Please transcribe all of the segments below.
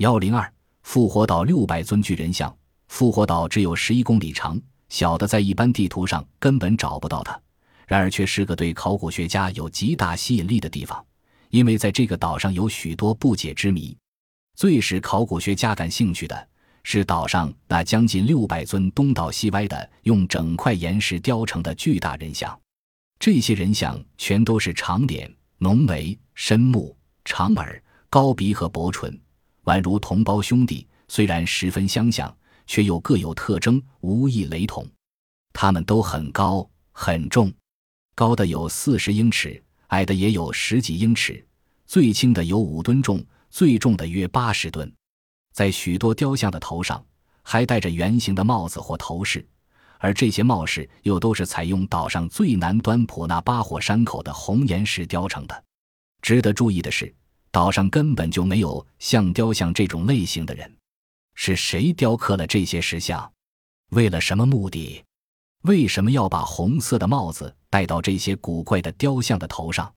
幺零二复活岛六百尊巨人像，复活岛只有十一公里长，小的在一般地图上根本找不到它，然而却是个对考古学家有极大吸引力的地方，因为在这个岛上有许多不解之谜。最使考古学家感兴趣的是岛上那将近六百尊东倒西歪的用整块岩石雕成的巨大人像，这些人像全都是长脸、浓眉、深目、长耳、高鼻和薄唇。宛如同胞兄弟，虽然十分相像，却又各有特征，无一雷同。他们都很高很重，高的有四十英尺，矮的也有十几英尺。最轻的有五吨重，最重的约八十吨。在许多雕像的头上还戴着圆形的帽子或头饰，而这些帽饰又都是采用岛上最南端普纳巴火山口的红岩石雕成的。值得注意的是。岛上根本就没有像雕像这种类型的人，是谁雕刻了这些石像？为了什么目的？为什么要把红色的帽子戴到这些古怪的雕像的头上？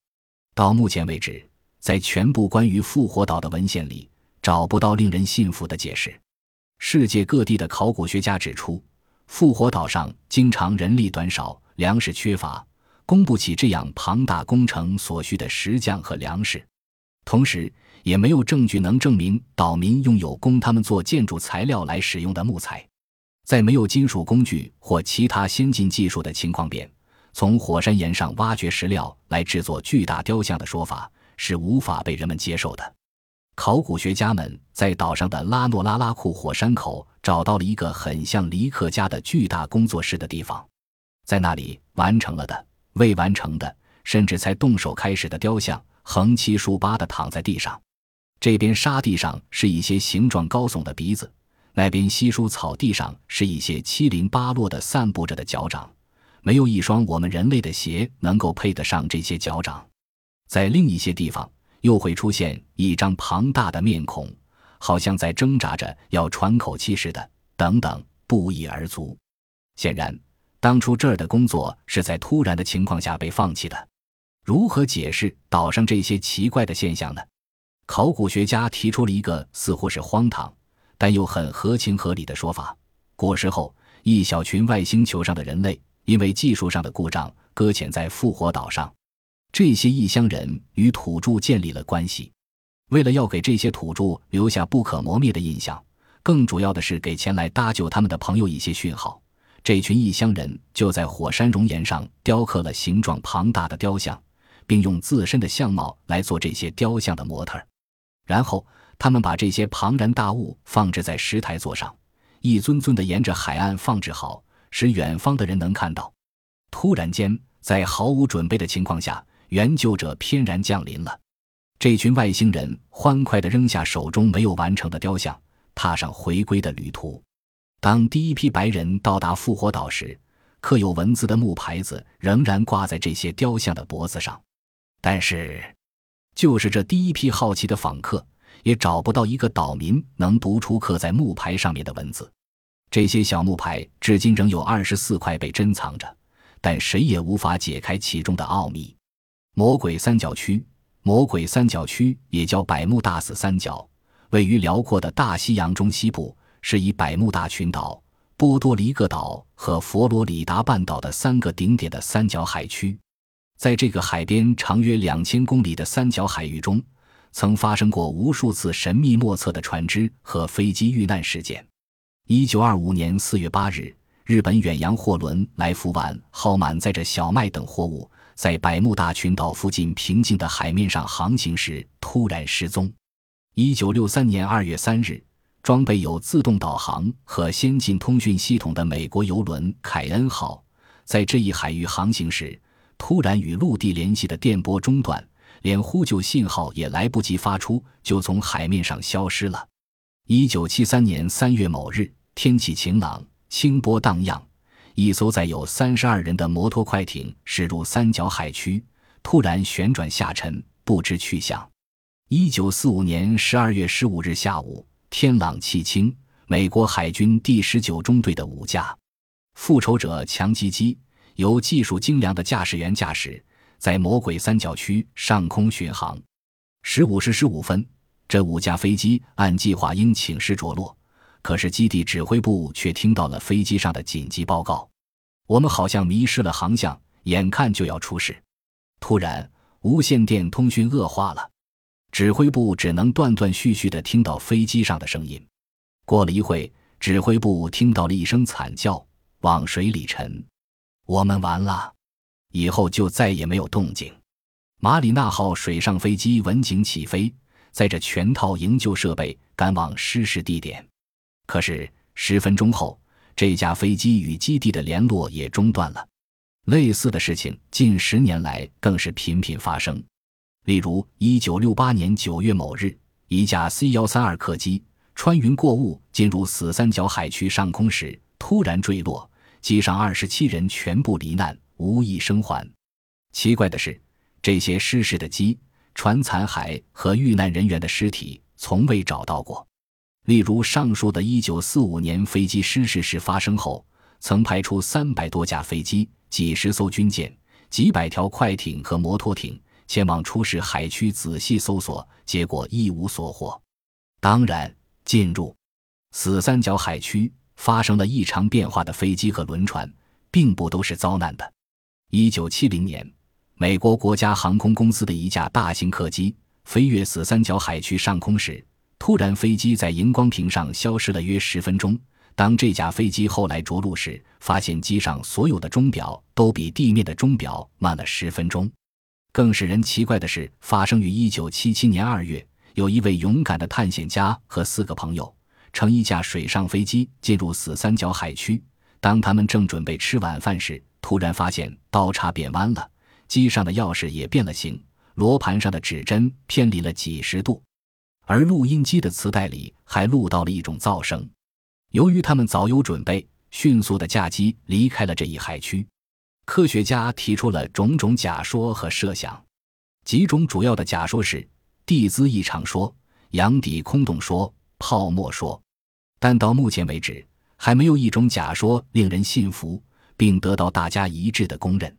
到目前为止，在全部关于复活岛的文献里，找不到令人信服的解释。世界各地的考古学家指出，复活岛上经常人力短少、粮食缺乏，供不起这样庞大工程所需的石匠和粮食。同时，也没有证据能证明岛民拥有供他们做建筑材料来使用的木材。在没有金属工具或其他先进技术的情况边，从火山岩上挖掘石料来制作巨大雕像的说法是无法被人们接受的。考古学家们在岛上的拉诺拉拉库火山口找到了一个很像黎克家的巨大工作室的地方，在那里，完成了的、未完成的，甚至才动手开始的雕像。横七竖八地躺在地上，这边沙地上是一些形状高耸的鼻子，那边稀疏草地上是一些七零八落的散布着的脚掌，没有一双我们人类的鞋能够配得上这些脚掌。在另一些地方，又会出现一张庞大的面孔，好像在挣扎着要喘口气似的，等等，不一而足。显然，当初这儿的工作是在突然的情况下被放弃的。如何解释岛上这些奇怪的现象呢？考古学家提出了一个似乎是荒唐，但又很合情合理的说法：古时候，一小群外星球上的人类因为技术上的故障搁浅在复活岛上，这些异乡人与土著建立了关系。为了要给这些土著留下不可磨灭的印象，更主要的是给前来搭救他们的朋友一些讯号，这群异乡人就在火山熔岩上雕刻了形状庞大的雕像。并用自身的相貌来做这些雕像的模特，然后他们把这些庞然大物放置在石台座上，一尊尊的沿着海岸放置好，使远方的人能看到。突然间，在毫无准备的情况下，援救者翩然降临了。这群外星人欢快地扔下手中没有完成的雕像，踏上回归的旅途。当第一批白人到达复活岛时，刻有文字的木牌子仍然挂在这些雕像的脖子上。但是，就是这第一批好奇的访客，也找不到一个岛民能读出刻在木牌上面的文字。这些小木牌至今仍有二十四块被珍藏着，但谁也无法解开其中的奥秘。魔鬼三角区，魔鬼三角区也叫百慕大死三角，位于辽阔的大西洋中西部，是以百慕大群岛、波多黎各岛和佛罗里达半岛的三个顶点的三角海区。在这个海边长约两千公里的三角海域中，曾发生过无数次神秘莫测的船只和飞机遇难事件。一九二五年四月八日，日本远洋货轮“来福丸”号满载着小麦等货物，在百慕大群岛附近平静的海面上航行时突然失踪。一九六三年二月三日，装备有自动导航和先进通讯系统的美国邮轮“凯恩号”在这一海域航行时。突然与陆地联系的电波中断，连呼救信号也来不及发出，就从海面上消失了。一九七三年三月某日，天气晴朗，清波荡漾，一艘载有三十二人的摩托快艇驶入三角海区，突然旋转下沉，不知去向。一九四五年十二月十五日下午，天朗气清，美国海军第十九中队的五架复仇者强击机。由技术精良的驾驶员驾驶，在魔鬼三角区上空巡航。十五时十五分，这五架飞机按计划应请时着落，可是基地指挥部却听到了飞机上的紧急报告：我们好像迷失了航向，眼看就要出事。突然，无线电通讯恶化了，指挥部只能断断续续地听到飞机上的声音。过了一会，指挥部听到了一声惨叫：“往水里沉，我们完了！”以后就再也没有动静。马里纳号水上飞机稳警起飞，载着全套营救设备赶往失事地点。可是十分钟后，这架飞机与基地的联络也中断了。类似的事情近十年来更是频频发生。例如，一九六八年九月某日，一架 C 幺三二客机穿云过雾进入死三角海区上空时突然坠落，机上二十七人全部罹难，无一生还。奇怪的是，这些失事的机船残骸和遇难人员的尸体从未找到过。例如，上述的一九四五年飞机失事时发生后，曾派出三百多架飞机。几十艘军舰、几百条快艇和摩托艇前往出事海区仔细搜索，结果一无所获。当然，进入死三角海区发生了异常变化的飞机和轮船，并不都是遭难的。一九七零年，美国国家航空公司的一架大型客机飞越死三角海区上空时，突然飞机在荧光屏上消失了约十分钟。当这架飞机后来着陆时，发现机上所有的钟表都比地面的钟表慢了十分钟。更使人奇怪的是，发生于1977年2月，有一位勇敢的探险家和四个朋友乘一架水上飞机进入死三角海区。当他们正准备吃晚饭时，突然发现刀叉变弯了，机上的钥匙也变了形，罗盘上的指针偏离了几十度，而录音机的磁带里还录到了一种噪声。由于他们早有准备，迅速的驾机离开了这一海区。科学家提出了种种假说和设想，几种主要的假说是地兹异常说、洋底空洞说、泡沫说。但到目前为止，还没有一种假说令人信服，并得到大家一致的公认。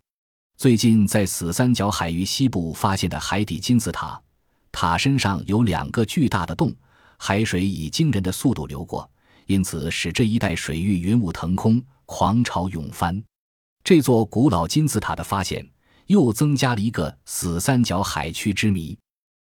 最近在死三角海域西部发现的海底金字塔，塔身上有两个巨大的洞，海水以惊人的速度流过。因此，使这一带水域云雾腾空，狂潮涌翻。这座古老金字塔的发现，又增加了一个死三角海区之谜。